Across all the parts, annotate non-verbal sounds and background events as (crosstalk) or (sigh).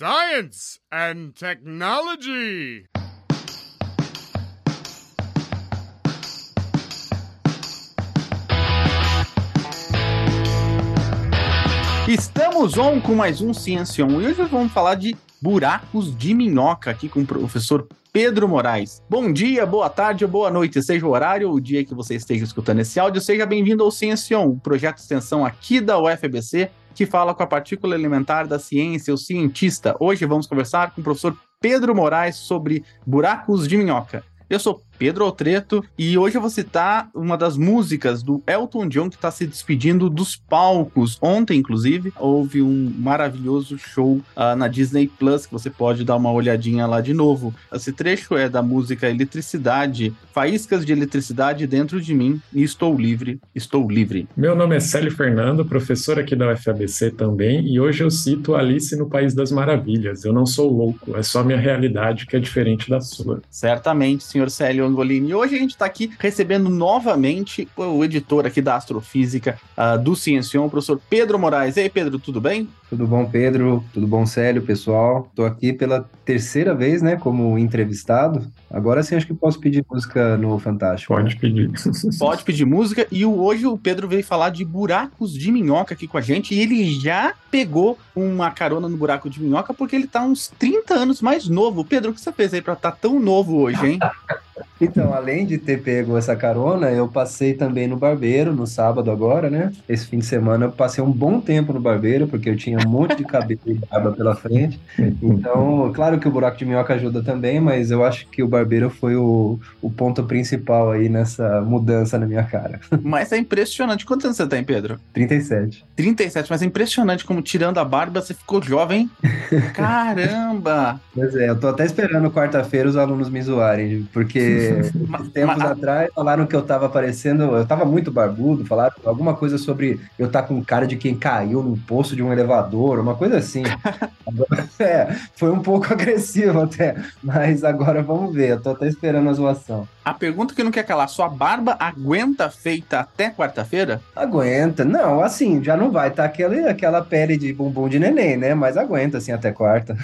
Science and Technology. Estamos on com mais um Ciência e hoje vamos falar de buracos de minhoca aqui com o professor Pedro Moraes. Bom dia, boa tarde ou boa noite, seja o horário ou o dia que você esteja escutando esse áudio, seja bem-vindo ao Ciência On, um projeto de extensão aqui da UFBC que fala com a partícula elementar da ciência, o cientista. Hoje vamos conversar com o professor Pedro Moraes sobre buracos de minhoca. Eu sou Pedro Altreto, e hoje eu vou citar uma das músicas do Elton John que está se despedindo dos palcos. Ontem, inclusive, houve um maravilhoso show uh, na Disney Plus que você pode dar uma olhadinha lá de novo. Esse trecho é da música Eletricidade, Faíscas de Eletricidade dentro de mim e estou livre, estou livre. Meu nome é Célio Fernando, professor aqui da UFABC também, e hoje eu cito Alice no País das Maravilhas. Eu não sou louco, é só minha realidade que é diferente da sua. Certamente, senhor Célio Angolini. E hoje a gente está aqui recebendo novamente o editor aqui da Astrofísica uh, do Ciencion, o professor Pedro Moraes. E aí, Pedro, tudo bem? Tudo bom, Pedro? Tudo bom, Célio, pessoal? Estou aqui pela terceira vez, né, como entrevistado. Agora sim, acho que posso pedir música no Fantástico. Pode pedir. (laughs) Pode pedir música. E hoje o Pedro veio falar de buracos de minhoca aqui com a gente. E ele já pegou uma carona no buraco de minhoca porque ele está uns 30 anos mais novo. Pedro, o que você fez aí para estar tá tão novo hoje, hein? (laughs) Então, além de ter pego essa carona, eu passei também no barbeiro, no sábado agora, né? Esse fim de semana eu passei um bom tempo no barbeiro, porque eu tinha um monte de cabelo e barba pela frente. Então, claro que o buraco de minhoca ajuda também, mas eu acho que o barbeiro foi o, o ponto principal aí nessa mudança na minha cara. Mas é impressionante. Quantos anos você tem, Pedro? 37. 37, mas é impressionante como tirando a barba você ficou jovem. (laughs) Caramba! Pois é, eu tô até esperando quarta-feira os alunos me zoarem, porque tempos mas, atrás falaram que eu tava parecendo, eu tava muito barbudo, falaram alguma coisa sobre eu estar tá com cara de quem caiu num poço de um elevador, uma coisa assim. (laughs) (laughs) é, foi um pouco (laughs) agressivo até, mas agora vamos ver, eu tô até esperando a zoação. A pergunta que não quer calar, sua barba aguenta feita até quarta-feira? Aguenta, não, assim, já não vai tá aquela, aquela pele de bumbum de neném, né? Mas aguenta, assim, até quarta.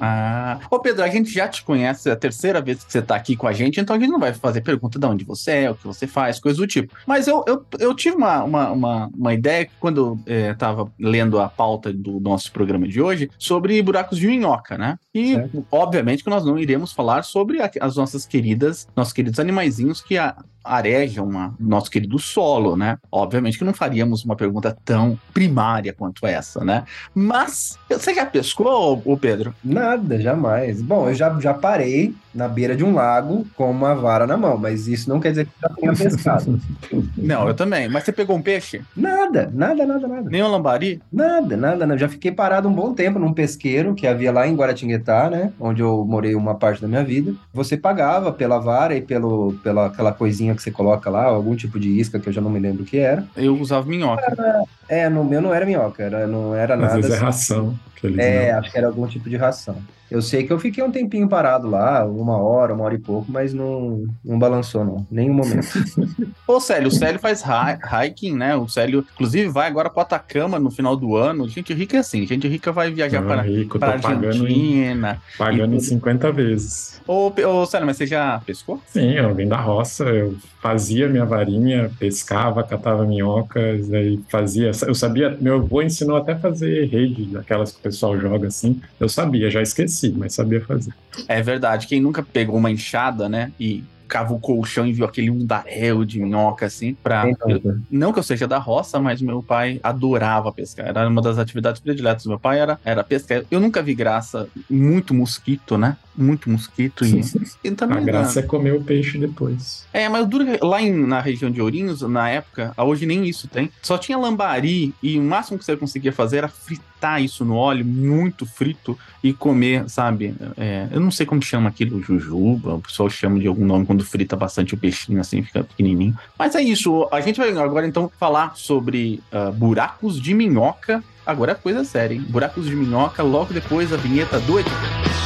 ah. Ô Pedro, a gente já te conhece, é a terceira vez que você tá aqui com a gente, então a gente não vai fazer pergunta de onde você é, o que você faz, coisa do tipo. Mas eu, eu, eu tive uma, uma, uma, uma ideia quando eu é, tava lendo a pauta do nosso programa de hoje sobre buracos de minhoca, né? E, certo. obviamente, que nós não iremos falar sobre as nossas queridas, nossos queridos animaizinhos que a, arejam uma, nosso querido solo, né? Obviamente que não faríamos uma pergunta tão primária quanto essa, né? Mas, você já pescou, o Pedro? Nada, jamais. Bom, eu já, já parei na beira de um lago com uma vara na mão, mas isso não quer dizer que já tenha pescado. (laughs) não, eu também. Mas você pegou um peixe? Nada, nada, nada, nada. Nem um lambari? Nada, nada, nada. Já fiquei parado um bom tempo num pesqueiro que havia lá em Guaratinguetá, né? Onde eu morei uma parte da minha vida. Você pagava pela vara e pelo, pela aquela coisinha que você coloca lá, algum tipo de isca que eu já não me lembro o que era. Eu usava minhoca. Era, é, no meu não era minhoca, era, não era Às nada. Às vezes é assim. É, acho que era algum tipo de ração. Eu sei que eu fiquei um tempinho parado lá, uma hora, uma hora e pouco, mas não, não balançou, não. Nenhum momento. (laughs) Ô, Célio, o Célio faz hiking, né? O Célio, inclusive, vai agora para Atacama no final do ano. Gente rica é assim, gente rica vai viajar não, para, rico, para Argentina. Pagando, pagando e... 50 vezes. Ô, ô, Célio, mas você já pescou? Sim, eu vim da roça, eu fazia minha varinha, pescava, catava minhocas, aí fazia. Eu sabia, meu avô ensinou até a fazer rede, aquelas que pessoal joga assim. Eu sabia, já esqueci mas sabia fazer. É verdade. Quem nunca pegou uma enxada, né? E cavucou o chão e viu aquele mundaréu de minhoca, assim, pra... Eu, não que eu seja da roça, mas meu pai adorava pescar. Era uma das atividades prediletas do meu pai, era, era pescar. Eu nunca vi graça, muito mosquito, né? Muito mosquito. E, e também, A graça é comer o peixe depois. É, mas duro lá em, na região de Ourinhos, na época, hoje nem isso tem. Só tinha lambari e o máximo que você conseguia fazer era fritar isso no óleo, muito frito, e comer, sabe? É, eu não sei como chama aquilo, jujuba, o pessoal chama de algum nome quando frita bastante o peixinho, assim, fica pequenininho. Mas é isso, a gente vai agora então falar sobre uh, buracos de minhoca. Agora é coisa séria, hein? Buracos de minhoca, logo depois a vinheta do editor.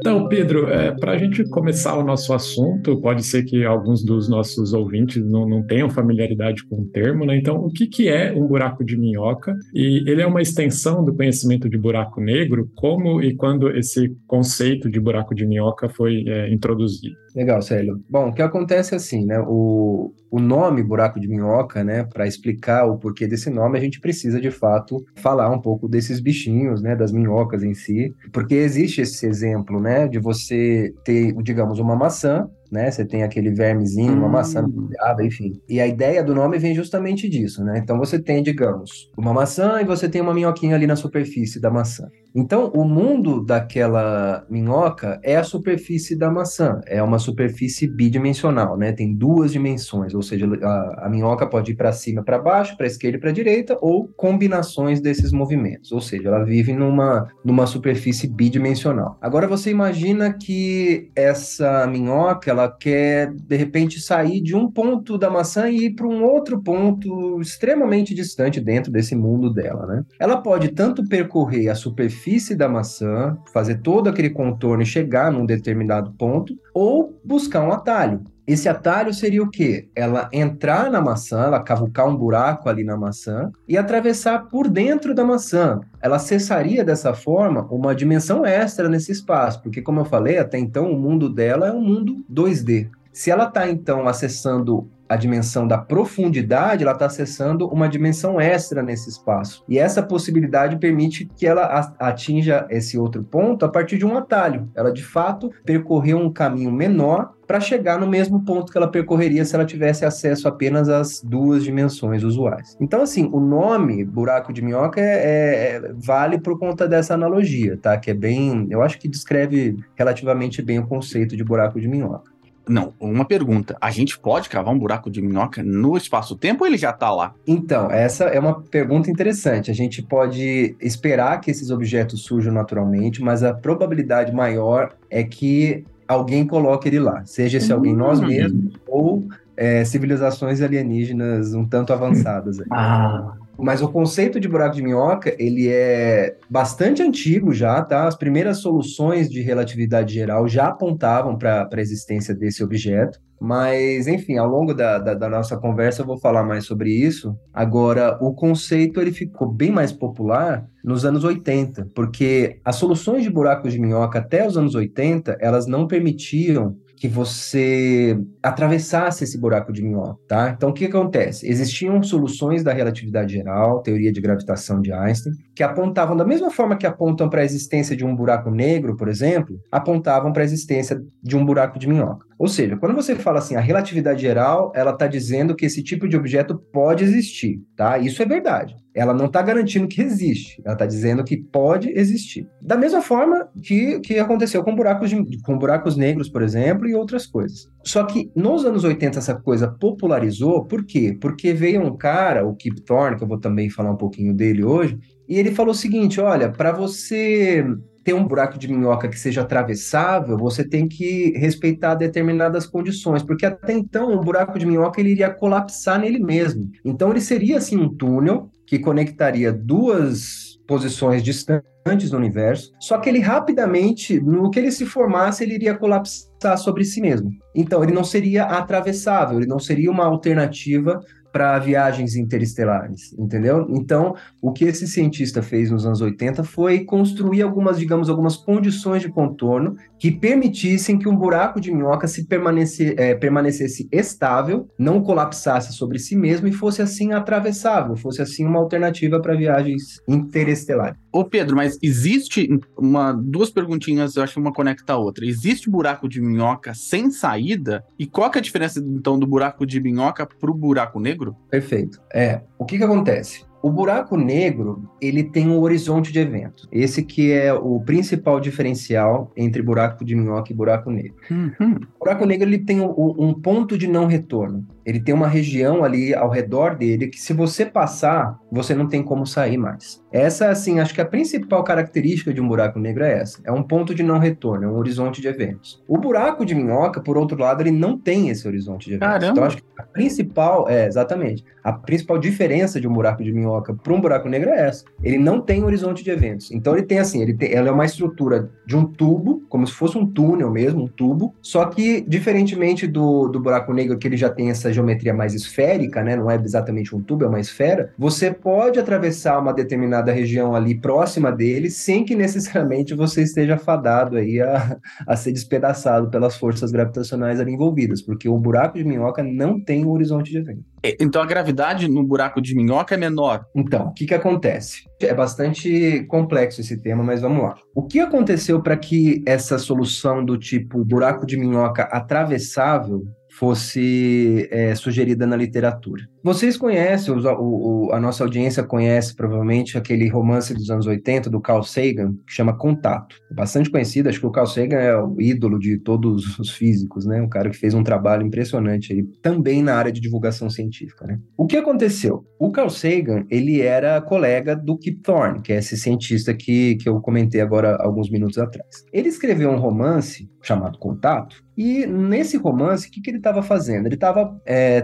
Então, Pedro, é, para a gente começar o nosso assunto, pode ser que alguns dos nossos ouvintes não, não tenham familiaridade com o termo, né? Então, o que, que é um buraco de minhoca? E ele é uma extensão do conhecimento de buraco negro? Como e quando esse conceito de buraco de minhoca foi é, introduzido? Legal, Célio. Bom, o que acontece é assim, né? O, o nome buraco de minhoca, né? Para explicar o porquê desse nome, a gente precisa de fato falar um pouco desses bichinhos, né? Das minhocas em si, porque existe esse exemplo, né? De você ter, digamos, uma maçã né? Você tem aquele vermezinho, uma hum. maçã molhada, enfim. E a ideia do nome vem justamente disso, né? Então você tem, digamos, uma maçã e você tem uma minhoquinha ali na superfície da maçã. Então, o mundo daquela minhoca é a superfície da maçã, é uma superfície bidimensional, né? Tem duas dimensões, ou seja, a, a minhoca pode ir para cima, para baixo, para esquerda e para direita, ou combinações desses movimentos, ou seja, ela vive numa, numa superfície bidimensional. Agora você imagina que essa minhoca, ela quer de repente sair de um ponto da maçã e ir para um outro ponto extremamente distante dentro desse mundo dela, né? Ela pode tanto percorrer a superfície da maçã, fazer todo aquele contorno e chegar num determinado ponto, ou buscar um atalho. Esse atalho seria o quê? Ela entrar na maçã, ela cavucar um buraco ali na maçã e atravessar por dentro da maçã. Ela acessaria dessa forma uma dimensão extra nesse espaço, porque como eu falei, até então o mundo dela é um mundo 2D. Se ela está então acessando a dimensão da profundidade, ela está acessando uma dimensão extra nesse espaço. E essa possibilidade permite que ela atinja esse outro ponto a partir de um atalho. Ela, de fato, percorreu um caminho menor para chegar no mesmo ponto que ela percorreria se ela tivesse acesso apenas às duas dimensões usuais. Então, assim, o nome buraco de minhoca é, é, é, vale por conta dessa analogia, tá? Que é bem, eu acho que descreve relativamente bem o conceito de buraco de minhoca. Não, uma pergunta. A gente pode cavar um buraco de minhoca no espaço-tempo ou ele já está lá? Então, essa é uma pergunta interessante. A gente pode esperar que esses objetos surjam naturalmente, mas a probabilidade maior é que alguém coloque ele lá. Seja esse alguém nós hum. mesmos ou é, civilizações alienígenas um tanto avançadas. Ah. Mas o conceito de buraco de minhoca, ele é bastante antigo já, tá? As primeiras soluções de relatividade geral já apontavam para a existência desse objeto. Mas, enfim, ao longo da, da, da, nossa conversa eu vou falar mais sobre isso. Agora, o conceito ele ficou bem mais popular nos anos 80, porque as soluções de buracos de minhoca até os anos 80, elas não permitiam que você atravessasse esse buraco de minhoca, tá? Então, o que acontece? Existiam soluções da relatividade geral, teoria de gravitação de Einstein, que apontavam, da mesma forma que apontam para a existência de um buraco negro, por exemplo, apontavam para a existência de um buraco de minhoca. Ou seja, quando você fala assim, a relatividade geral, ela está dizendo que esse tipo de objeto pode existir, tá? Isso é verdade. Ela não está garantindo que existe, ela está dizendo que pode existir. Da mesma forma que, que aconteceu com buracos, de, com buracos negros, por exemplo, e outras coisas. Só que nos anos 80 essa coisa popularizou, por quê? Porque veio um cara, o Kip Thorne, que eu vou também falar um pouquinho dele hoje, e ele falou o seguinte: olha, para você ter um buraco de minhoca que seja atravessável, você tem que respeitar determinadas condições, porque até então o buraco de minhoca ele iria colapsar nele mesmo. Então ele seria assim um túnel que conectaria duas posições distantes no universo, só que ele rapidamente, no que ele se formasse, ele iria colapsar sobre si mesmo. Então ele não seria atravessável, ele não seria uma alternativa para viagens interestelares, entendeu? Então, o que esse cientista fez nos anos 80 foi construir algumas, digamos, algumas condições de contorno que permitissem que um buraco de minhoca se permanecesse, é, permanecesse estável, não colapsasse sobre si mesmo e fosse assim atravessável, fosse assim uma alternativa para viagens interestelares. Ô Pedro, mas existe uma duas perguntinhas, eu acho que uma conecta a outra. Existe buraco de minhoca sem saída? E qual que é a diferença então do buraco de minhoca para o buraco negro? Perfeito. É, o que que acontece? O buraco negro, ele tem um horizonte de evento. Esse que é o principal diferencial entre buraco de minhoca e buraco negro. Uhum. O buraco negro, ele tem um, um, ponto de não retorno. Ele tem uma região ali ao redor dele que se você passar, você não tem como sair mais. Essa, assim, acho que a principal característica de um buraco negro é essa. É um ponto de não retorno, é um horizonte de eventos. O buraco de minhoca, por outro lado, ele não tem esse horizonte de eventos. Caramba. Então, acho que a principal, é, exatamente, a principal diferença de um buraco de minhoca para um buraco negro é essa. Ele não tem horizonte de eventos. Então, ele tem, assim, ele tem, ela é uma estrutura de um tubo, como se fosse um túnel mesmo, um tubo, só que, diferentemente do, do buraco negro, que ele já tem essa geometria mais esférica, né, não é exatamente um tubo, é uma esfera, você pode atravessar uma determinada região ali próxima dele, sem que necessariamente você esteja fadado aí a, a ser despedaçado pelas forças gravitacionais ali envolvidas, porque o buraco de minhoca não tem um horizonte de evento. É, Então a gravidade no buraco de minhoca é menor. Então, o que, que acontece? É bastante complexo esse tema, mas vamos lá. O que aconteceu para que essa solução do tipo buraco de minhoca atravessável fosse é, sugerida na literatura. Vocês conhecem, o- o- a nossa audiência conhece provavelmente aquele romance dos anos 80 do Carl Sagan, que chama Contato. É Bastante conhecido, acho que o Carl Sagan é o ídolo de todos os físicos, né? Um cara que fez um trabalho impressionante aí, também na área de divulgação científica, né? O que aconteceu? O Carl Sagan, ele era colega do Kip Thorne, que é esse cientista que, que eu comentei agora alguns minutos atrás. Ele escreveu um romance chamado Contato, e nesse romance, o que, que ele estava fazendo? Ele estava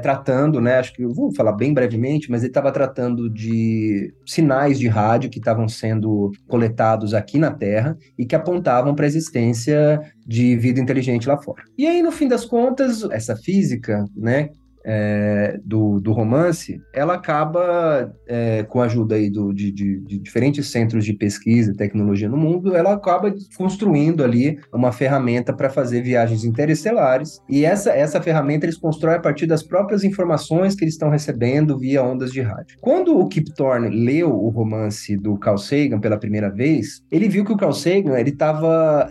tratando, né? Acho que eu vou falar bem brevemente, mas ele estava tratando de sinais de rádio que estavam sendo coletados aqui na Terra e que apontavam para a existência de vida inteligente lá fora. E aí, no fim das contas, essa física, né? É, do, do romance, ela acaba, é, com a ajuda aí do, de, de- de diferentes centros de pesquisa e tecnologia no mundo, ela acaba construindo ali uma ferramenta para fazer viagens interestelares. E essa, essa ferramenta eles constroem a partir das próprias informações que eles estão recebendo via ondas de rádio. Quando o Kip Thorne leu o romance do Carl Sagan pela primeira vez, ele viu que o Carl Sagan estava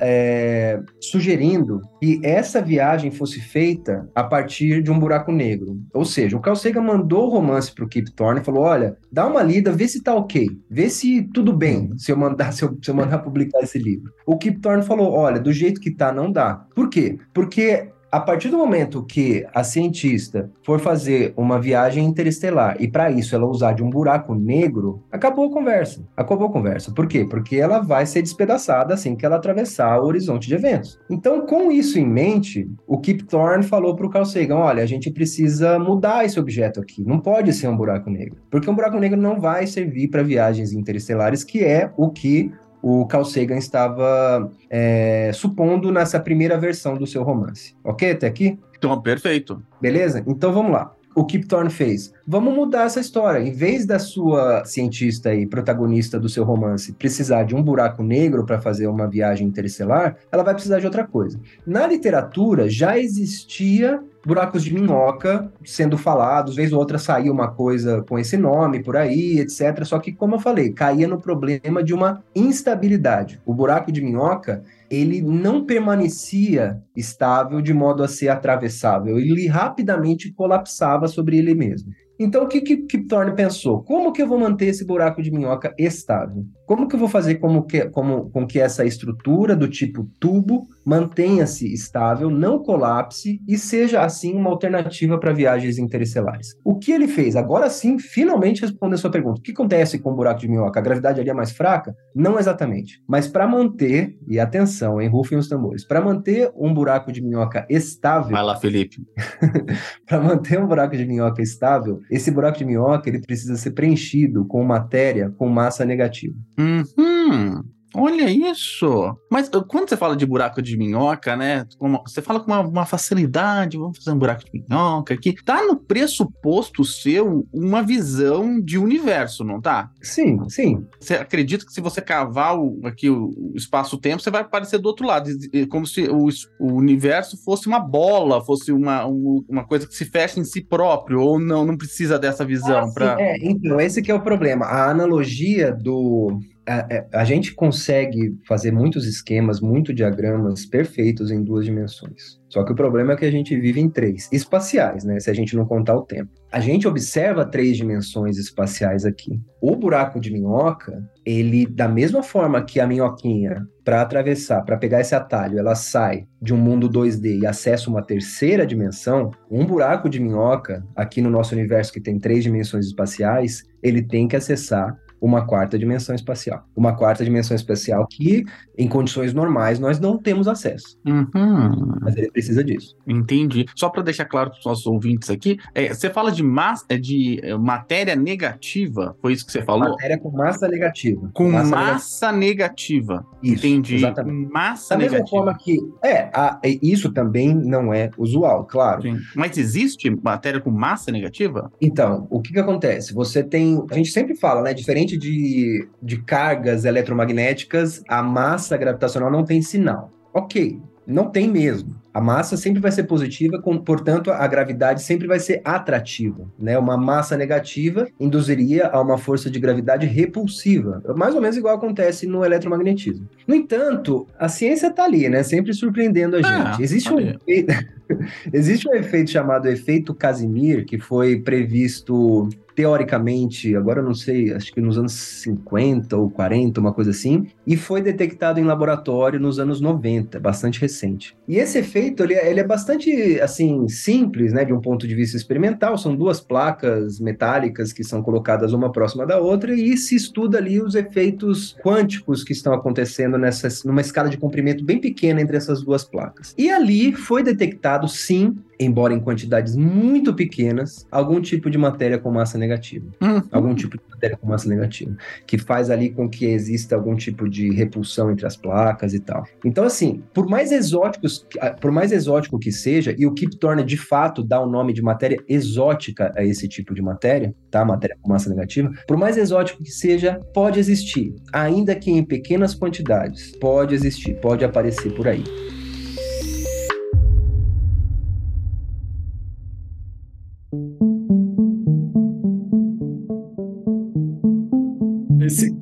sugerindo que essa viagem fosse feita a partir de um buraco negro. Ou seja, o Carl Sagan mandou o romance para o Kip Thorne e falou: olha, dá uma lida, vê se tá ok, vê se tudo bem se eu mandar, (laughs) se eu, se eu mandar publicar esse livro. O Kip Thorne falou: olha, do jeito que tá, não dá. Por quê? Porque a partir do momento que a cientista for fazer uma viagem interestelar e para isso ela usar de um buraco negro, acabou a conversa. Acabou a conversa. Por quê? Porque ela vai ser despedaçada assim que ela atravessar o horizonte de eventos. Então, com isso em mente, o Kip Thorne falou para o Carl Sagan: olha, a gente precisa mudar esse objeto aqui. Não pode ser um buraco negro, porque um buraco negro não vai servir para viagens interestelares, que é o que o Carl Sagan estava é, supondo nessa primeira versão do seu romance. Ok até aqui? Então, perfeito. Beleza? Então vamos lá. O Kip Thorne fez. Vamos mudar essa história. Em vez da sua cientista e protagonista do seu romance precisar de um buraco negro para fazer uma viagem interestelar, ela vai precisar de outra coisa. Na literatura já existia buracos de minhoca sendo falados, vez ou outra saía uma coisa com esse nome por aí, etc. Só que, como eu falei, caía no problema de uma instabilidade. O buraco de minhoca, ele não permanecia estável de modo a ser atravessável, ele rapidamente colapsava sobre ele mesmo. Então, o que que Kip Thorne pensou? Como que eu vou manter esse buraco de minhoca estável? Como que eu vou fazer como que, como, com que essa estrutura do tipo tubo mantenha-se estável, não colapse e seja, assim, uma alternativa para viagens interestelares? O que ele fez? Agora sim, finalmente respondendo a sua pergunta. O que acontece com o buraco de minhoca? A gravidade ali é mais fraca? Não exatamente. Mas para manter, e atenção, hein, rufem os tambores, para manter um buraco de minhoca estável, Vai lá, Felipe. (laughs) para manter um buraco de minhoca estável, esse buraco de minhoca ele precisa ser preenchido com matéria com massa negativa. Uhum. Olha isso! Mas uh, quando você fala de buraco de minhoca, né? como- Você fala com uma, uma facilidade, vamos fazer um buraco de minhoca aqui. Tá no pressuposto seu uma visão de universo, não tá? Sim, sim. Você acredita que se você cavar o- aqui o, espaço-tempo, você vai aparecer do outro lado, como se o, o universo fosse uma bola, fosse uma, um- uma coisa que se fecha em si próprio, ou não, não precisa dessa visão para. É, então, esse que é o problema. A analogia do. A, a- a gente consegue fazer muitos esquemas, muitos diagramas perfeitos em duas dimensões. Só que o problema é que a gente vive em três espaciais, né? Se a gente não contar o tempo. A gente observa três dimensões espaciais aqui. O buraco de minhoca, ele, da mesma forma que a minhoquinha, para atravessar, para pegar esse atalho, ela sai de um mundo 2D e acessa uma terceira dimensão, um buraco de minhoca, aqui no nosso universo que tem três dimensões espaciais, ele tem que acessar uma quarta dimensão espacial. Uma quarta dimensão espacial que, em condições normais, nós não temos acesso. Uhum. Mas ele precisa disso. Entendi. Só para deixar claro para os nossos ouvintes aqui, é, você fala de, massa, é, de é, matéria negativa, foi isso que você falou? Matéria com massa negativa. Com massa, massa negativa. negativa. Isso, Entendi. Exatamente. Massa da negativa. mesma forma que. É, a, isso também não é usual, claro. Sim. Mas existe matéria com massa negativa? Então, o que, que acontece? Você tem. A gente sempre fala, né? Diferente de, de cargas eletromagnéticas, a massa gravitacional não tem sinal. Ok, não tem mesmo. A massa sempre vai ser positiva, com, portanto, a gravidade sempre vai ser atrativa. Né? Uma massa negativa induziria a uma força de gravidade repulsiva, mais ou menos igual acontece no eletromagnetismo. No entanto, a ciência está ali, né? sempre surpreendendo a Ah, gente. Existe um, (laughs) existe um efeito chamado efeito Casimir, que foi previsto teoricamente, agora eu não sei, acho que nos anos 50 ou 40, uma coisa assim, e foi detectado em laboratório nos anos 90, bastante recente. E esse efeito, ele, é- ele é bastante, assim, simples, né, de um ponto de vista experimental, são duas placas metálicas que são colocadas uma próxima da outra e se estuda ali os efeitos quânticos que estão acontecendo nessa, numa escala de comprimento bem pequena entre essas duas placas. E ali foi detectado, sim, embora em quantidades muito pequenas, algum tipo de matéria com massa negativa. Hum. Algum tipo de matéria com massa negativa. Que faz ali com que exista algum tipo de repulsão entre as placas e tal. Então, assim, por mais exóticos, ah, por mais exótico que seja, e o Kip Thorne de fato dá o nome de matéria exótica a esse tipo de matéria, tá? Matéria com massa negativa, por mais exótico que seja, pode existir. Ainda que em pequenas quantidades. Pode existir, pode aparecer por aí.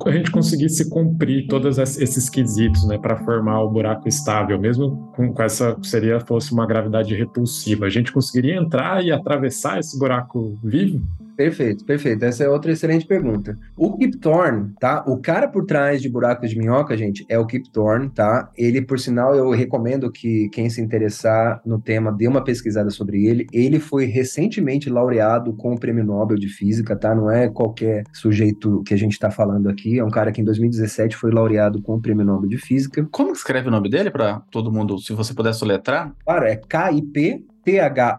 A gente conseguisse cumprir todos es- esses quesitos, né, para formar o buraco estável, mesmo com, com essa seria fosse uma gravidade repulsiva, a gente conseguiria entrar e atravessar esse buraco vivo? Perfeito, perfeito. Essa é outra excelente pergunta. O Kip Thorne, tá? O cara por trás de Buracos de Minhoca, gente, é o Kip Thorne, tá? Ele, por sinal, eu recomendo que quem se interessar no tema dê uma pesquisada sobre ele. Ele foi recentemente laureado com o Prêmio Nobel de Física, tá? Não é qualquer sujeito que a gente tá falando aqui. É um cara que em 2017 foi laureado com o Prêmio Nobel de Física. Como que escreve o nome dele para todo mundo, se você puder soletrar? Claro, é K-I-P T-H-O-R-N-E.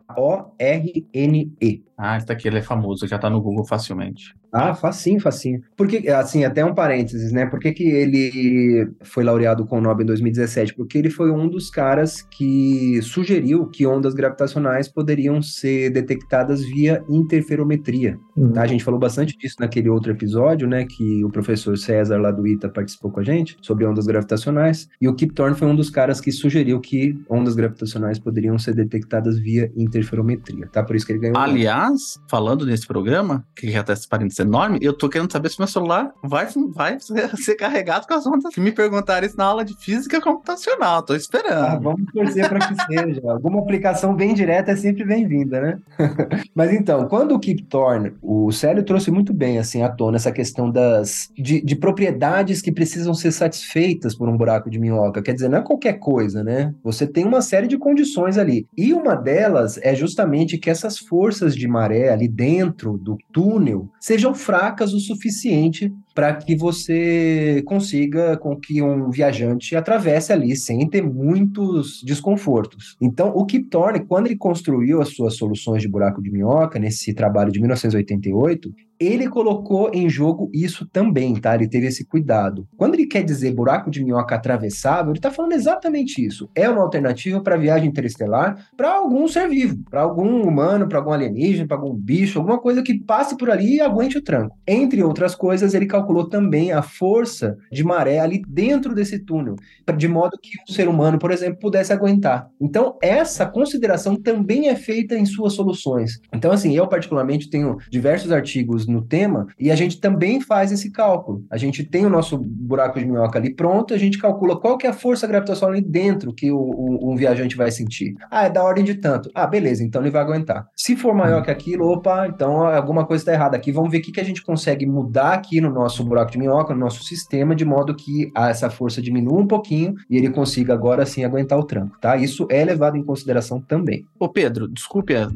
Ah, está aqui, ele é famoso, já tá no Google facilmente. Ah, facinho, facinho. Porque, assim, até um parênteses, né? Por que, que ele foi laureado com o Nobel em 2017? Porque ele foi um dos caras que sugeriu que ondas gravitacionais poderiam ser detectadas via interferometria. Tá? A gente falou bastante disso naquele outro episódio, né? Que o professor César lá do ITA participou com a gente, sobre ondas gravitacionais. E o Kip Thorne foi um dos caras que sugeriu que ondas gravitacionais poderiam ser detectadas via interferometria, tá? Por isso que ele ganhou o Aliás, falando nesse programa, que já tá esse parênteses enorme, eu tô querendo saber se meu celular vai, vai ser (laughs) carregado com as ondas que me perguntaram isso na aula de física computacional. Tô Ah, esperando. vamos torcer para que seja. Alguma aplicação bem direta é sempre bem-vinda, né? (laughs) Mas então, quando o Kip Thorne, o Célio trouxe muito bem assim à tona essa questão das de, de propriedades que precisam ser satisfeitas por um buraco de minhoca. Quer dizer, não é qualquer coisa, né? Você tem uma série de condições ali. E uma delas é justamente que essas forças de maré ali dentro do túnel sejam fracas o suficiente para que você consiga com que um viajante atravesse ali sem ter muitos desconfortos. Então, o Kip Thorne, quando ele construiu as suas soluções de buraco de minhoca nesse trabalho de 1988, ele colocou em jogo isso também, tá? Ele teve esse cuidado. Quando ele quer dizer buraco de minhoca atravessável, ele está falando exatamente isso. É uma alternativa para viagem interestelar para algum ser vivo, para algum humano, para algum alienígena, para algum bicho, alguma coisa que passe por ali e aguente o tranco. Entre outras coisas, ele calculou também a força de maré ali dentro desse túnel, de modo que um ser humano, por exemplo, pudesse aguentar. Então, essa consideração também é feita em suas soluções. Então, assim, eu particularmente tenho diversos artigos tema e a gente também faz esse cálculo. A gente tem o nosso buraco de minhoca ali pronto, a gente calcula qual que é a força gravitacional ali dentro que o, o- viajante vai sentir. Ah, é da ordem de tanto. Ah, beleza, então ele vai aguentar. Se for maior que aquilo, opa, então alguma coisa está errada aqui. Vamos ver o que, que a gente consegue mudar aqui no nosso buraco de minhoca, no nosso sistema, de modo que essa força diminua um pouquinho e ele consiga agora sim aguentar o tranco, tá? Isso é levado em consideração também. Ô Pedro, desculpe as,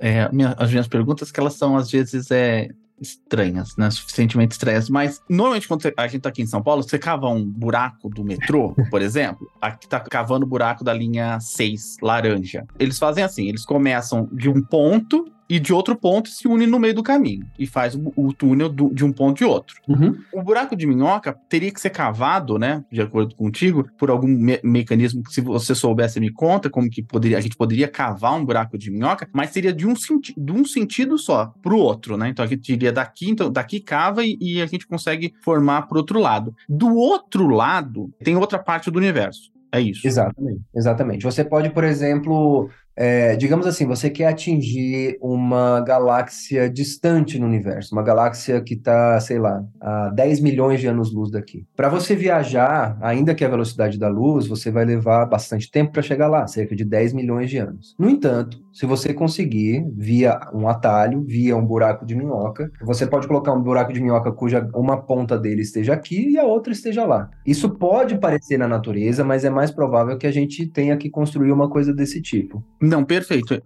é, minha- as minhas perguntas, que elas são às vezes é, estranhas, né? Suficientemente estranhas. Mas normalmente quando a gente tá aqui em São Paulo, você cava um buraco do metrô, (laughs) por exemplo, aqui tá cavando o buraco da linha 6, laranja. Eles fazem assim, eles começam de um ponto e de outro ponto se une no meio do caminho e faz o, o túnel do, de um ponto e outro. Uhum. O buraco de minhoca teria que ser cavado, né, de acordo contigo, por algum me mecanismo que se você soubesse me conta como que poderia, a gente poderia cavar um buraco de minhoca, mas seria de um, senti de um sentido só para o outro, né? Então a gente iria daqui, então daqui cava e, e a gente consegue formar para outro lado. Do outro lado tem outra parte do universo. É isso. Exatamente, exatamente. Você pode, por exemplo, é, digamos assim, você quer atingir uma galáxia distante no universo, uma galáxia que está, sei lá, a 10 milhões de anos-luz daqui. Para você viajar, ainda que a velocidade da luz, você vai levar bastante tempo para chegar lá, cerca de 10 milhões de anos. No entanto, se você conseguir, via um atalho, via um buraco de minhoca, você pode colocar um buraco de minhoca cuja uma ponta dele esteja aqui e a outra esteja lá. Isso pode parecer na natureza, mas é mais provável que a gente tenha que construir uma coisa desse tipo. Não, perfeito.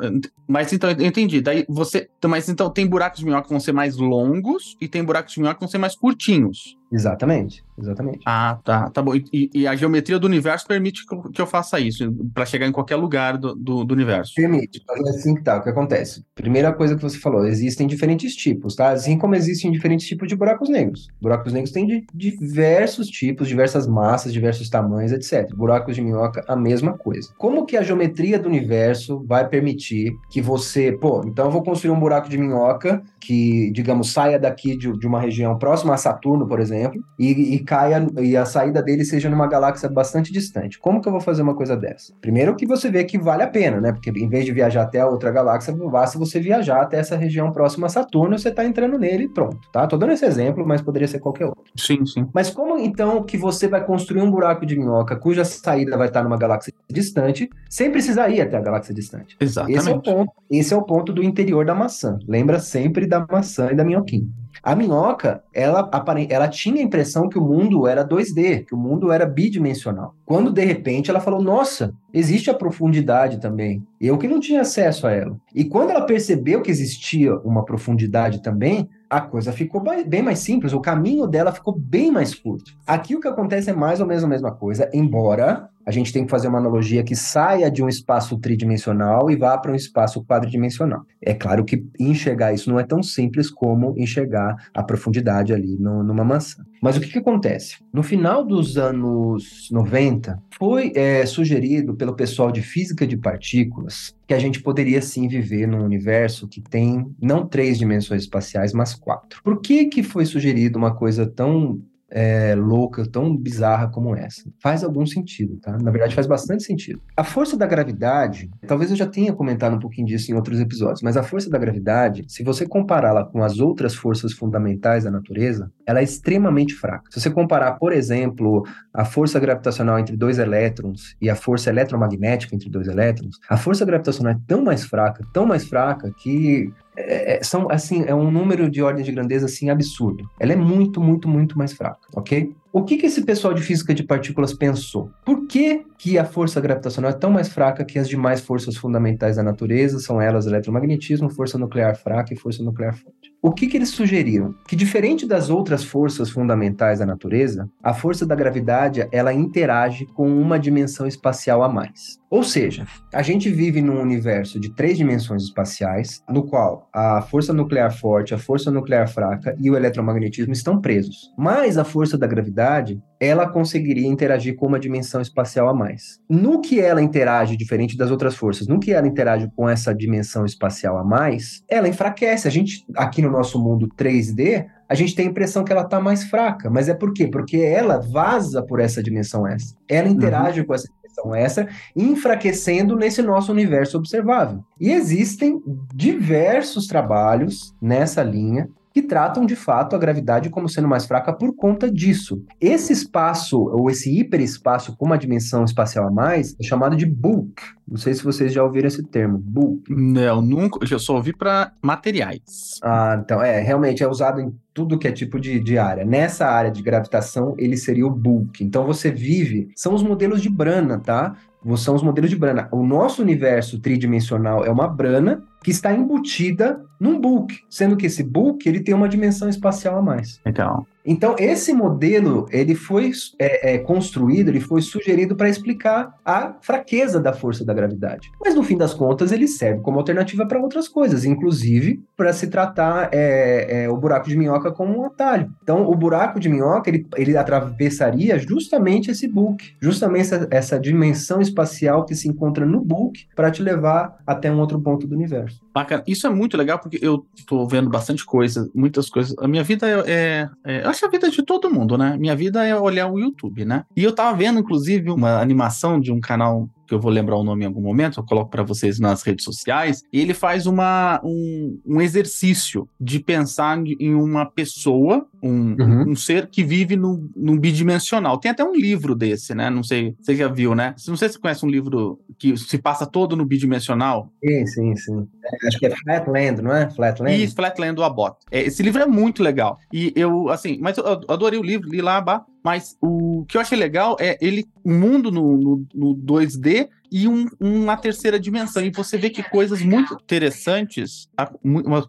Mas então, eu entendi. Daí você. Mas então tem buracos de minhoca que vão ser mais longos e tem buracos de minhoca que vão ser mais curtinhos. Exatamente, exatamente. Ah, tá, tá bom. E, e a geometria do universo permite que eu, que eu faça isso, para chegar em qualquer lugar do, do, do, universo. Permite, mas é assim que tá, o que acontece? Primeira coisa que você falou, existem diferentes tipos, tá? Assim como existem diferentes tipos de buracos negros. Buracos negros têm de diversos tipos, diversas massas, diversos tamanhos, etc. Buracos de minhoca, a mesma coisa. Como que a geometria do universo vai permitir que você, pô, então eu vou construir um buraco de minhoca que, digamos, saia daqui de, de uma região próxima a Saturno, por exemplo, e, e, caia e a saída dele seja numa galáxia bastante distante. Como que eu vou fazer uma coisa dessa? Primeiro que você vê que vale a pena, né? Porque em vez de viajar até a outra galáxia, basta você viajar até essa região próxima a Saturno, você está entrando nele e pronto, tá? Tô dando esse exemplo, mas poderia ser qualquer outro. Sim, sim. Mas como então que você vai construir um buraco de minhoca cuja saída vai estar numa galáxia distante, sem precisar ir até a galáxia distante? Exatamente. Esse é o ponto, esse é o ponto do interior da maçã. Lembra sempre da maçã e da minhoquinha. A minhoca, ela, ela tinha a impressão que o mundo era 2D, que o mundo era bidimensional. Quando, de repente, ela falou, nossa, existe a profundidade também. Eu que não tinha acesso a ela. E quando ela percebeu que existia uma profundidade também, a coisa ficou bem mais simples, o caminho dela ficou bem mais curto. Aqui o que acontece é mais ou menos a mesma coisa, embora a gente tenha que fazer uma analogia que saia de um espaço tridimensional e vá para um espaço quadridimensional. É claro que enxergar isso não é tão simples como enxergar a profundidade ali no, numa maçã. Mas o que, que acontece? No final dos anos 90, foi é, sugerido pelo pessoal de física de partículas que a gente poderia sim viver num universo que tem não três dimensões espaciais, mas quatro. Por que, que foi sugerido uma coisa tão é, louca, tão bizarra como essa. Faz algum sentido, tá? Na verdade, faz bastante sentido. A força da gravidade, talvez eu já tenha comentado um pouquinho disso em outros episódios, mas a força da gravidade, se você compará-la com as outras forças fundamentais da natureza, ela é extremamente fraca. Se você comparar, por exemplo, a força gravitacional entre dois elétrons e a força eletromagnética entre dois elétrons, a força gravitacional é tão mais fraca, tão mais fraca que é, é, são assim é um número de ordem de grandeza assim absurdo. Ela é muito, muito, muito mais fraca, ok? O que, que esse pessoal de física de partículas pensou? Por que, que a força gravitacional é tão mais fraca que as demais forças fundamentais da natureza? São elas eletromagnetismo, força nuclear fraca e força nuclear forte. O que, que eles sugeriram? Que diferente das outras forças fundamentais da natureza, a força da gravidade ela interage com uma dimensão espacial a mais. Ou seja, a gente vive num universo de três dimensões espaciais, no qual a força nuclear forte, a força nuclear fraca e o eletromagnetismo estão presos. Mas a força da gravidade, ela conseguiria interagir com uma dimensão espacial a mais. No que ela interage, diferente das outras forças, no que ela interage com essa dimensão espacial a mais, ela enfraquece. A gente, aqui no nosso mundo 3D, a gente tem a impressão que ela está mais fraca. Mas é por quê? Porque ela vaza por essa dimensão extra. Ela interage uhum. com essa dimensão extra, enfraquecendo nesse nosso universo observável. E existem diversos trabalhos nessa linha que tratam de fato a gravidade como sendo mais fraca por conta disso. Esse espaço, ou esse hiperespaço com uma dimensão espacial a mais, é chamado de bulk. Não sei se vocês já ouviram esse termo, bulk. Não, nunca. Eu só ouvi para materiais. Ah, então, é, realmente é usado em tudo que é tipo de, de área. Nessa área de gravitação, ele seria o bulk. Então você vive, são os modelos de Brana, tá? São os modelos de Brana. O nosso universo tridimensional é uma Brana, que está embutida num book, sendo que esse book ele tem uma dimensão espacial a mais. Então, Então, esse modelo, ele foi é, é, construído, ele foi sugerido para explicar a fraqueza da força da gravidade. Mas, no fim das contas, ele serve como alternativa para outras coisas, inclusive para se tratar é, é, o buraco de minhoca como um atalho. Então, o buraco de minhoca, ele, ele atravessaria justamente esse book, justamente essa, essa dimensão espacial que se encontra no book para te levar até um outro ponto do universo. Bacana. Isso é muito legal porque eu tô vendo bastante coisa, muitas coisas. A minha vida é, é- é- Eu acho a vida de todo mundo, né? Minha vida é olhar o YouTube, né? E eu tava vendo, inclusive, uma animação de um canal que eu vou lembrar o nome em algum momento, eu coloco para vocês nas redes sociais, e ele faz uma, um, um exercício de pensar em uma pessoa, um, Uhum. um ser que vive no, no bidimensional. Tem até um livro desse, né? Não sei, você já viu, né? Não sei se você conhece um livro que se passa todo no bidimensional. Sim, sim, sim. É, acho que é Flatland, não é? Flatland? E Flatland do Abbott. É, esse livro é muito legal. E eu, assim, mas eu adorei o livro, li lá, bah, mas o que eu achei legal é ele, o mundo no, no, no 2D e um- uma terceira dimensão. E você vê que coisas muito interessantes,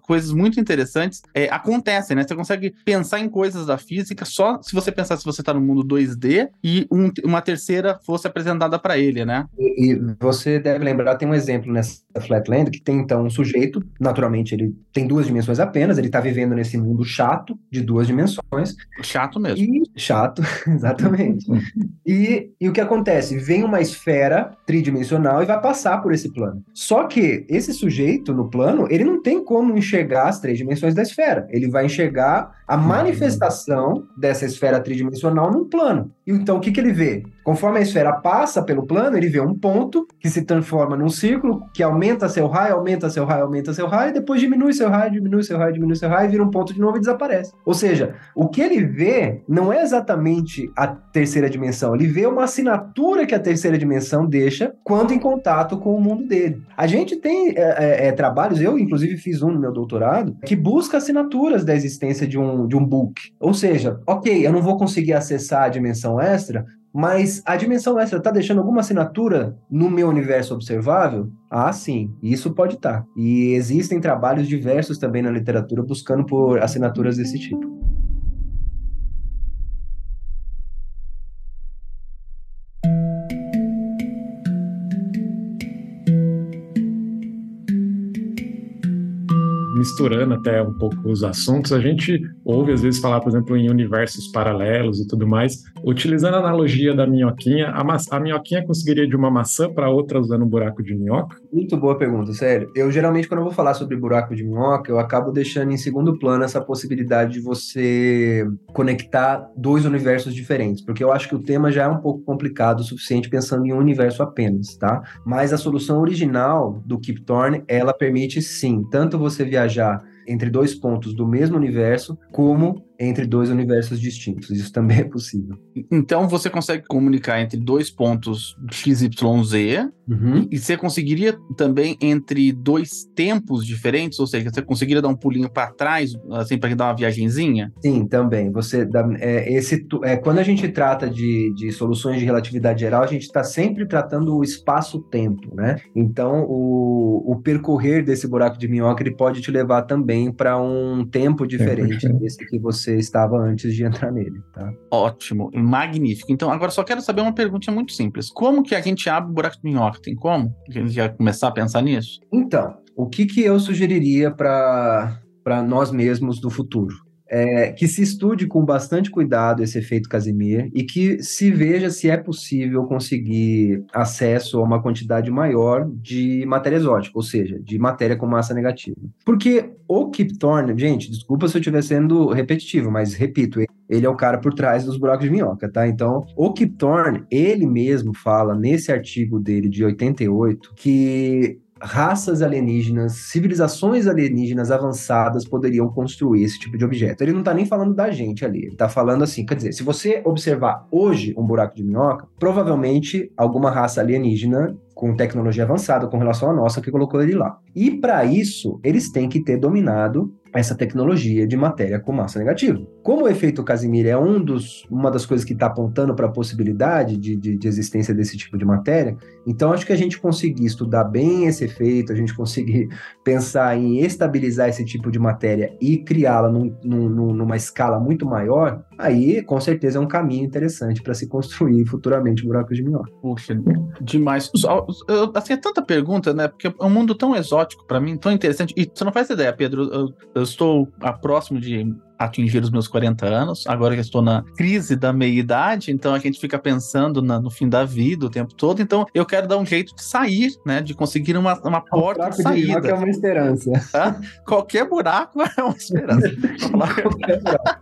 coisas muito interessantes é, acontecem, né? Você consegue pensar em coisas da física só se você pensar se você tá no mundo 2D e um- uma terceira fosse apresentada para ele, né? E, e você deve lembrar, tem um exemplo nessa Flatland que tem então um sujeito, naturalmente ele tem duas dimensões apenas, ele está vivendo nesse mundo chato de duas dimensões Chato mesmo. e chato, (laughs) exatamente. E, e o que acontece? Vem uma esfera tridimensional e vai passar por esse plano. Só que esse sujeito no plano, ele não tem como enxergar as três dimensões da esfera. Ele vai enxergar a manifestação dessa esfera tridimensional num plano. E então o que, que ele vê? Conforme a esfera passa pelo plano, ele vê um ponto que se transforma num círculo, que aumenta seu raio, aumenta seu raio, aumenta seu raio, e depois diminui seu raio, diminui seu raio, diminui seu raio, e vira um ponto de novo e desaparece. Ou seja, o que ele vê não é exatamente a terceira dimensão, ele vê uma assinatura que a terceira dimensão deixa quando em contato com o mundo dele. A gente tem é, é, é, trabalhos, eu inclusive fiz um no meu doutorado, que busca assinaturas da existência de um, de um book. Ou seja, ok, eu não vou conseguir acessar a dimensão extra, mas a dimensão extra está deixando alguma assinatura no meu universo observável? Ah, sim, isso pode estar. E existem trabalhos diversos também na literatura buscando por assinaturas desse tipo. Misturando até um pouco os assuntos, a gente ouve às vezes falar, por exemplo, em universos paralelos e tudo mais. Utilizando a analogia da minhoquinha, a, ma- a minhoquinha conseguiria de uma maçã para outra usando um buraco de minhoca? Muito boa pergunta, sério. Eu geralmente, quando eu vou falar sobre buraco de minhoca, eu acabo deixando em segundo plano essa possibilidade de você conectar dois universos diferentes, porque eu acho que o tema já é um pouco complicado o suficiente pensando em um universo apenas, tá? Mas a solução original do Kip Thorne, ela permite sim, tanto você viajar entre dois pontos do mesmo universo, como entre dois universos distintos. Isso também é possível. Então você consegue comunicar entre dois pontos XYZ Uhum. e você conseguiria também entre dois tempos diferentes, ou seja, você conseguiria dar um pulinho para trás, assim, para dar uma viagenzinha? Sim, também. Você dá- é, esse, é, quando a gente trata de, de soluções de relatividade geral, a gente está sempre tratando o espaço-tempo, né? Então, o, o percorrer desse buraco de minhoca ele pode te levar também para um tempo diferente diferente. desse que você estava antes de entrar nele, tá? Ótimo, magnífico. Então, agora só quero saber uma pergunta muito simples. Como que a gente abre o buraco de minhoca? Tem como? A gente já começar a pensar nisso? Então, o que, que eu sugeriria para nós mesmos do futuro? É que se estude com bastante cuidado esse efeito Casimir e que se veja se é possível conseguir acesso a uma quantidade maior de matéria exótica, ou seja, de matéria com massa negativa. Porque o Kip Thorne, gente, desculpa se eu estiver sendo repetitivo, mas repito, ele é o cara por trás dos buracos de minhoca, tá? Então, o Kip Thorne, ele mesmo fala nesse artigo dele de 88 que raças alienígenas, civilizações alienígenas avançadas poderiam construir esse tipo de objeto. Ele não tá nem falando da gente ali, ele tá falando assim, quer dizer, se você observar hoje um buraco de minhoca, provavelmente alguma raça alienígena com tecnologia avançada com relação à nossa que colocou ele lá. E para isso, eles têm que ter dominado essa tecnologia de matéria com massa negativa. Como o efeito Casimir é um dos, uma das coisas que está apontando para a possibilidade de, de, de, existência desse tipo de matéria, então acho que a gente conseguir estudar bem esse efeito, a gente conseguir pensar em estabilizar esse tipo de matéria e criá-la num, num, numa escala muito maior, aí com certeza é um caminho interessante para se construir futuramente buracos de minhoca. Puxa, demais. Assim, é tanta pergunta, né? Porque é um mundo tão exótico para mim, tão interessante. E você não faz ideia, Pedro. Eu, eu estou a próximo de atingir os meus 40 anos, agora que estou na crise da meia-idade, então a gente fica pensando na, no fim da vida o tempo todo, então eu quero dar um jeito de sair, né, de conseguir uma, uma porta de saída. De é uma esperança. Tá? Qualquer buraco é uma esperança. (laughs) Qualquer buraco.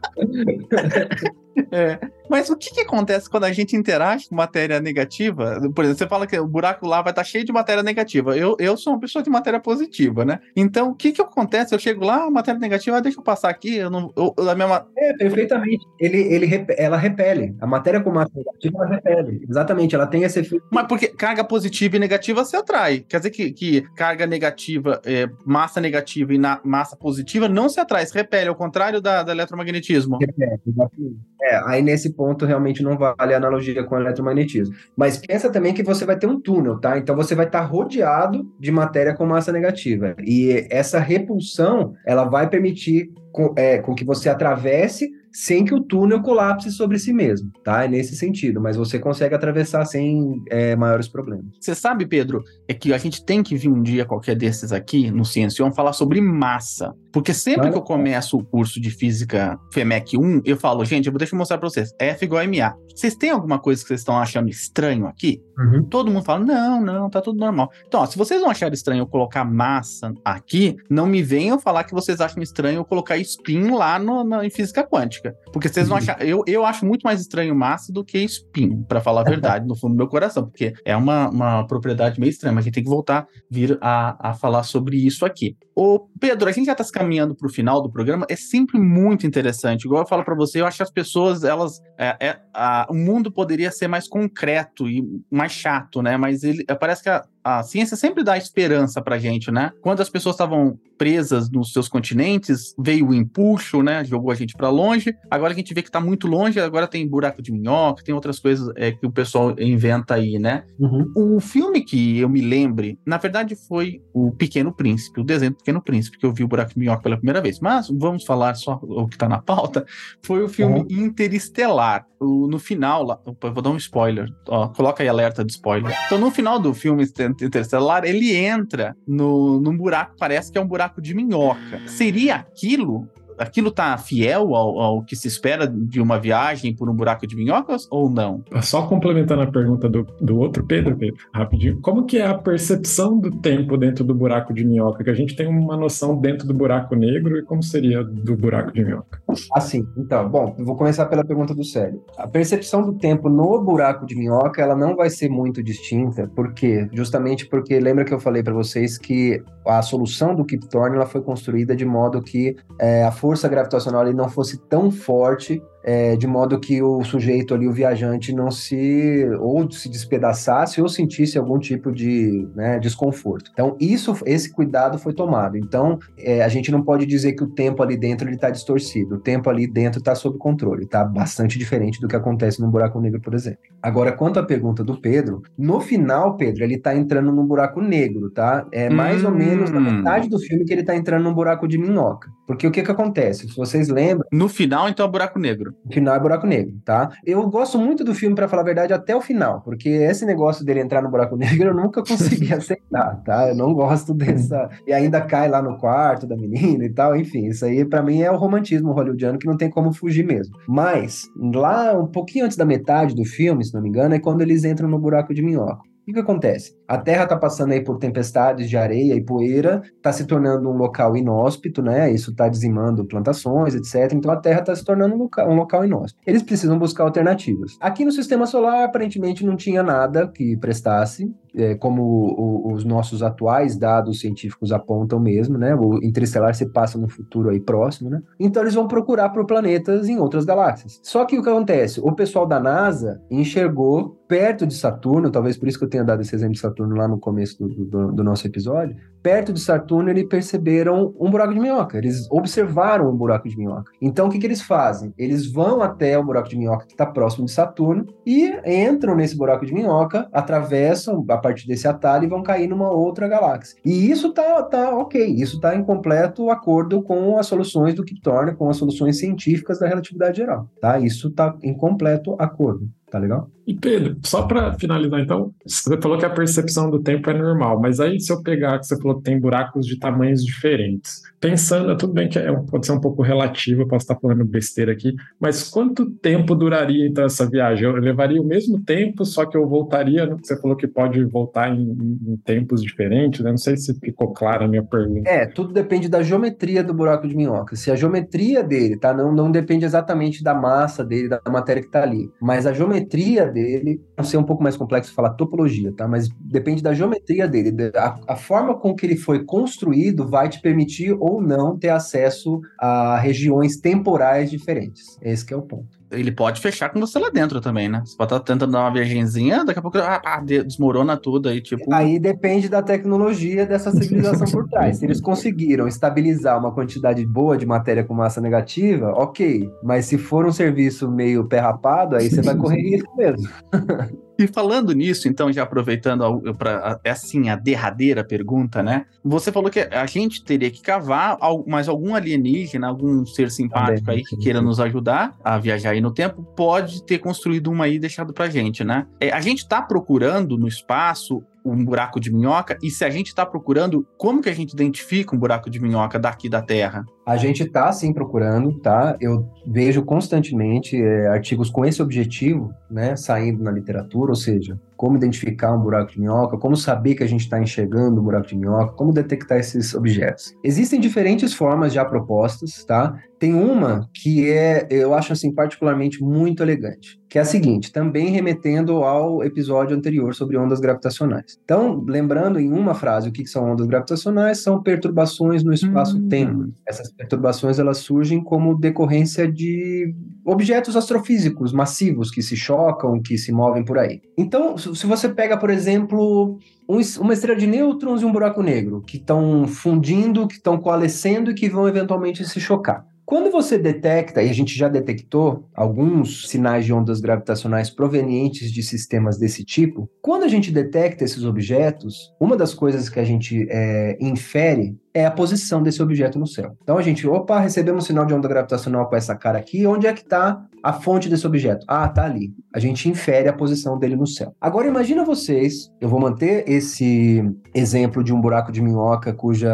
(laughs) É. Mas o que, que, acontece quando a gente interage com matéria negativa? Por exemplo, você fala que o buraco lá vai estar cheio de matéria negativa. Eu, eu sou uma pessoa de matéria positiva, né? Então, o que, que acontece? Eu chego lá, matéria negativa, ah, deixa eu passar aqui, eu não. Eu, a minha... É, perfeitamente. Ele, ele, ela repele. A matéria com massa negativa, ela repele. Exatamente, ela tem esse efeito. Mas porque carga positiva e negativa se atrai. Quer dizer que, que carga negativa, é, massa negativa e na, massa positiva não se atrai, se repele, ao contrário da, da eletromagnetismo. Repele, exatamente. É, aí nesse ponto realmente não vale a analogia com o eletromagnetismo. Mas pensa também que você vai ter um túnel, tá? Então você vai estar rodeado de matéria com massa negativa. E essa repulsão, ela vai permitir com, é, com que você atravesse sem que o túnel colapse sobre si mesmo, tá? É nesse sentido, mas você consegue atravessar sem é, maiores problemas. Você sabe, Pedro, é que a gente tem que vir um dia qualquer desses aqui no Ciencion falar sobre massa. Porque sempre que eu começo o curso de física FEMEC 1, eu falo, gente, eu vou deixar eu mostrar pra vocês. F igual a MA. Vocês têm alguma coisa que vocês estão achando estranho aqui? Uhum. Todo mundo fala, não, não, tá tudo normal. Então, ó, se vocês não acharem estranho eu colocar massa aqui, não me venham falar que vocês acham estranho eu colocar spin lá no, no em física quântica. Porque vocês não uhum. acham. Eu, eu acho muito mais estranho massa do que spin, para falar a verdade, no fundo do meu coração. Porque é uma, uma propriedade meio estranha, mas a gente tem que voltar vir a, a falar sobre isso aqui. Ô, Pedro, a gente já está se caminhando para o final do programa. É sempre muito interessante. Igual eu falo para você, eu acho que as pessoas, elas. É, é, a, o mundo poderia ser mais concreto e mais chato, né? Mas ele parece que a, a ciência sempre dá esperança pra gente, né? Quando as pessoas estavam presas nos seus continentes, veio o empuxo, né? Jogou a gente para longe. Agora a gente vê que tá muito longe, agora tem buraco de minhoca, tem outras coisas é, que o pessoal inventa aí, né? Uhum. O filme que eu me lembre, na verdade, foi o Pequeno Príncipe, o desenho Pequeno Príncipe, que eu vi o buraco de minhoca pela primeira vez. Mas vamos falar só o que tá na pauta. Foi o filme uhum. Interestelar. O, no final, lá, opa, vou dar um spoiler. Ó, coloca aí alerta de spoiler. Então, no final do filme interestelar, ele entra no, num buraco, parece que é um buraco de minhoca. Seria aquilo aquilo tá fiel ao, ao, que se espera de uma viagem por um buraco de minhocas ou não? Só complementando a pergunta do, do outro Pedro, Pedro, rapidinho. Como que é a percepção do tempo dentro do buraco de minhoca? Que a gente tem uma noção dentro do buraco negro e como seria do buraco de minhoca? Assim, então, bom, eu vou começar pela pergunta do Célio. A percepção do tempo no buraco de minhoca, ela não vai ser muito distinta, porque justamente porque lembra que eu falei para vocês que a solução do Kip Thorne ela foi construída de modo que é, a força gravitacional não fosse tão forte é, de modo que o sujeito ali, o viajante, não se ou se despedaçasse ou sentisse algum tipo de né, desconforto. Então, isso, esse cuidado foi tomado. Então, é, a gente não pode dizer que o tempo ali dentro está distorcido. O tempo ali dentro está sob controle. Está bastante diferente do que acontece no buraco negro, por exemplo. Agora, quanto à pergunta do Pedro, no final, Pedro, ele está entrando num buraco negro, tá? É mais hum. ou menos na hum. metade do filme que ele está entrando num buraco de minhoca. Porque o que que acontece? Se vocês lembram... No final, então, é buraco negro. O final é buraco negro, tá? Eu gosto muito do filme, para falar a verdade, até o final, porque esse negócio dele entrar no buraco (laughs) negro eu nunca consegui (laughs) aceitar, tá? Eu não gosto dessa. E ainda cai lá no quarto da menina e tal, enfim, isso aí para mim é o romantismo hollywoodiano que não tem como fugir mesmo. Mas, lá um pouquinho antes da metade do filme, se não me engano, é quando eles entram no buraco de minhoca. O que, que acontece? A Terra está passando aí por tempestades de areia e poeira, está se tornando um local inóspito, né? Isso está dizimando plantações, etc. Então a Terra está se tornando um local, um local inóspito. Eles precisam buscar alternativas. Aqui no Sistema Solar, aparentemente, não tinha nada que prestasse, é, como os nossos atuais dados científicos apontam mesmo, né? O interestelar se passa no futuro aí próximo, né? Então eles vão procurar por planetas em outras galáxias. Só que o que acontece? O pessoal da NASA enxergou perto de Saturno, talvez por isso que eu tenha dado esse exemplo Saturno, lá no começo do, do, do nosso episódio, perto de Saturno, eles perceberam um buraco de minhoca. Eles observaram um buraco de minhoca. Então, o que, que eles fazem? Eles vão até o buraco de minhoca que está próximo de Saturno e entram nesse buraco de minhoca, atravessam a partir desse atalho e vão cair numa outra galáxia. E isso tá, tá ok, isso está em completo acordo com as soluções do Kip Thorne, com as soluções científicas da relatividade geral. Tá? Isso está em completo acordo. Tá legal? E Pedro, só para finalizar, então, você falou que a percepção do tempo é normal, mas aí se eu pegar que você falou que tem buracos de tamanhos diferentes, pensando, tudo bem que é, pode ser um pouco relativo, eu posso estar falando besteira aqui, mas quanto tempo duraria então essa viagem? Eu levaria o mesmo tempo, só que eu voltaria, você falou que pode voltar em, em tempos diferentes, né? Não sei se ficou clara a minha pergunta. É, tudo depende da geometria do buraco de minhoca. Se a geometria dele, tá? Não, não depende exatamente da massa dele, da matéria que tá ali, mas a geometria dele, não sei um pouco mais complexo falar topologia, tá? Mas depende da geometria dele. A, a, forma com que ele foi construído vai te permitir ou não ter acesso a regiões temporais diferentes. Esse é o ponto ele pode fechar com você lá dentro também, né? Você pode estar tentando dar uma viagenzinha, daqui a pouco ah, ah desmorona tudo aí, tipo. Aí depende da tecnologia dessa (laughs) civilização por trás. Se eles conseguiram estabilizar uma quantidade boa de matéria com massa negativa, ok. Mas se for um serviço meio perrapado, aí você vai correr risco mesmo. (laughs) E falando nisso, então, já aproveitando para é assim a derradeira pergunta, né? Você falou que a gente teria que cavar, mas algum alienígena, algum ser simpático aí que queira nos ajudar a viajar aí no tempo, pode ter construído uma aí e deixado pra gente, né? É, a gente está procurando no espaço um buraco de minhoca? E se a gente está procurando, como que a gente identifica um buraco de minhoca daqui da Terra? A gente está sim procurando, tá? Eu vejo constantemente é, artigos com esse objetivo, né, saindo na literatura, ou seja, como identificar um buraco de minhoca, como saber que a gente está enxergando um buraco de minhoca, como detectar esses objetos. Existem diferentes formas já propostas, tá? Tem uma que é, eu acho assim, particularmente muito elegante, que é a seguinte, também remetendo ao episódio anterior sobre ondas gravitacionais. Então, lembrando em uma frase o que são ondas gravitacionais, são perturbações no espaço-tempo. Hum. Essas perturbações elas surgem como decorrência de objetos astrofísicos massivos que se chocam, que se movem por aí. Então, se você pega, por exemplo, um, uma estrela de nêutrons e um buraco negro, que estão fundindo, que estão coalescendo e que vão eventualmente se chocar. Quando você detecta, e a gente já detectou alguns sinais de ondas gravitacionais provenientes de sistemas desse tipo, quando a gente detecta esses objetos, uma das coisas que a gente é, infere é a posição desse objeto no céu. Então a gente, opa, recebemos um sinal de onda gravitacional com essa cara aqui, onde é que está a fonte desse objeto? Ah, tá ali. A gente infere a posição dele no céu. Agora imagina vocês, eu vou manter esse exemplo de um buraco de minhoca cuja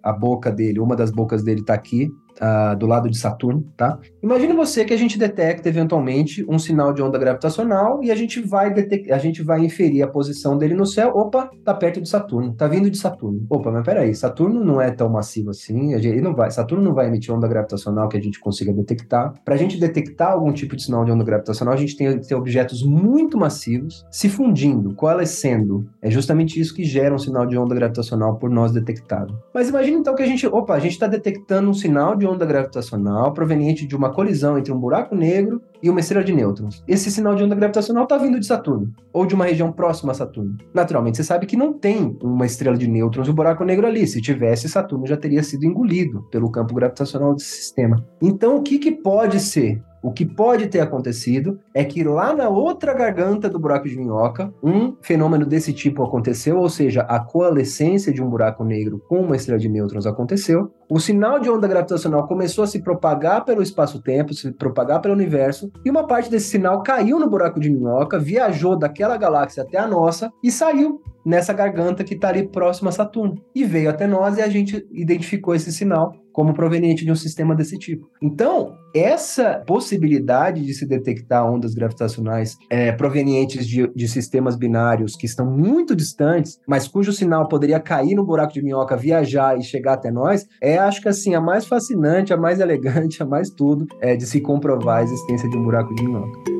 a boca dele, uma das bocas dele está aqui, uh, do lado de Saturno, tá? Imagine você que a gente detecta eventualmente um sinal de onda gravitacional e a gente vai a gente vai inferir a posição dele no céu. Opa, tá perto de Saturno, tá vindo de Saturno. Opa, mas peraí, Saturno não é tão massivo assim, ele não vai, Saturno não vai emitir onda gravitacional que a gente consiga detectar. Para a gente detectar algum tipo de sinal de onda gravitacional, a gente tem que ter objetos muito massivos se fundindo, coalescendo. É justamente isso que gera um sinal de onda gravitacional por nós detectado. Mas imagine então que a gente, opa, a gente está detectando um sinal de onda gravitacional proveniente de uma colisão entre um buraco negro e uma estrela de nêutrons. Esse sinal de onda gravitacional está vindo de Saturno, ou de uma região próxima a Saturno. Naturalmente, você sabe que não tem uma estrela de nêutrons e um buraco negro ali. Se tivesse, Saturno já teria sido engolido pelo campo gravitacional desse sistema. Então, o que, que pode ser? O que pode ter acontecido é que lá na outra garganta do buraco de minhoca, um fenômeno desse tipo aconteceu, ou seja, a coalescência de um buraco negro com uma estrela de nêutrons aconteceu. O sinal de onda gravitacional começou a se propagar pelo espaço-tempo, se propagar pelo universo, e uma parte desse sinal caiu no buraco de minhoca, viajou daquela galáxia até a nossa e saiu nessa garganta que está ali próxima a Saturno. E veio até nós e a gente identificou esse sinal como proveniente de um sistema desse tipo. Então, essa possibilidade de se detectar ondas gravitacionais é, provenientes de, de, sistemas binários que estão muito distantes, mas cujo sinal poderia cair no buraco de minhoca, viajar e chegar até nós, é, acho que assim, a mais fascinante, a mais elegante, a mais tudo é, de se comprovar a existência de um buraco de minhoca.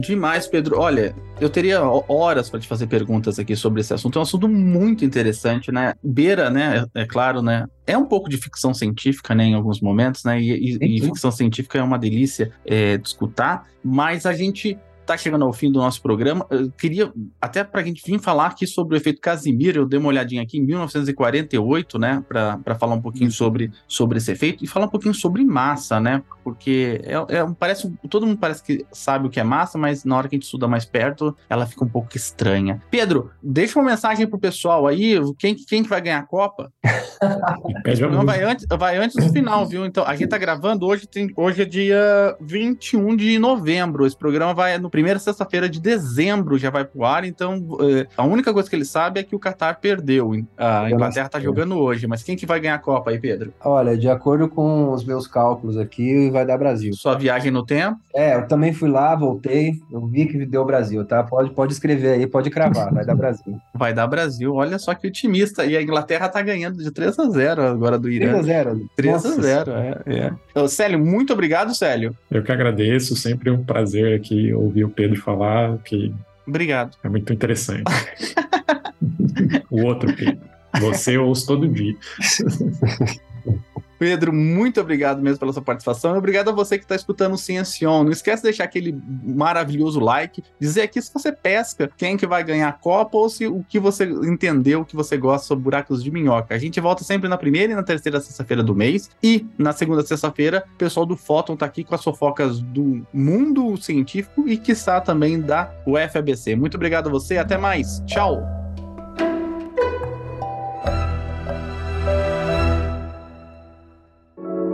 Demais, Pedro. Olha, eu teria horas para te fazer perguntas aqui sobre esse assunto. É um assunto muito interessante, né? Beira, né? É, é claro, né? É um pouco de ficção científica, né? Em alguns momentos, né? E, e, e ficção científica é uma delícia é, de escutar, mas a gente está chegando ao fim do nosso programa. Eu queria, até para a gente vir falar aqui sobre o efeito Casimiro, eu dei uma olhadinha aqui em 1948, né, para falar um pouquinho sobre, sobre esse efeito e falar um pouquinho sobre massa, né, porque é, é, parece, todo mundo parece que sabe o que é massa, mas na hora que a gente estuda mais perto, ela fica um pouco estranha. Pedro, deixa uma mensagem pro pessoal aí, quem, quem que vai ganhar a Copa? (laughs) Não, vai antes, vai antes do final, viu? Então, a gente tá gravando hoje, tem, hoje é dia 21 de novembro, esse programa vai no primeira sexta-feira de dezembro já vai pro ar, então é, a única coisa que ele sabe é que o Qatar perdeu. A Inglaterra tá jogando hoje, mas quem que vai ganhar a Copa aí, Pedro? Olha, de acordo com os meus cálculos aqui, vai dar Brasil. Sua viagem no tempo? É, eu também fui lá, voltei, eu vi que deu Brasil, tá? Pode, pode escrever aí, pode cravar, vai dar Brasil. (laughs) Vai dar Brasil, olha só que otimista. E a Inglaterra tá ganhando de 3 a 0 agora do Irã. 3 a 0 3 a 0 é, é. Célio, muito obrigado, Célio. Eu que agradeço, sempre um prazer aqui ouvir o Pedro falar, que Obrigado. É muito interessante. (laughs) o outro Pedro. Você ouço todo dia. (laughs) Pedro, muito obrigado mesmo pela sua participação. E obrigado a você que está escutando o Ciencion. Não esquece de deixar aquele maravilhoso like, dizer aqui se você pesca, quem que vai ganhar a Copa ou se o que você entendeu, o que você gosta sobre buracos de minhoca. A gente volta sempre na primeira e na terceira sexta-feira do mês. E na segunda sexta-feira, o pessoal do Fóton tá aqui com as fofocas do mundo científico e está também da UFABC. Muito obrigado a você, até mais. Tchau!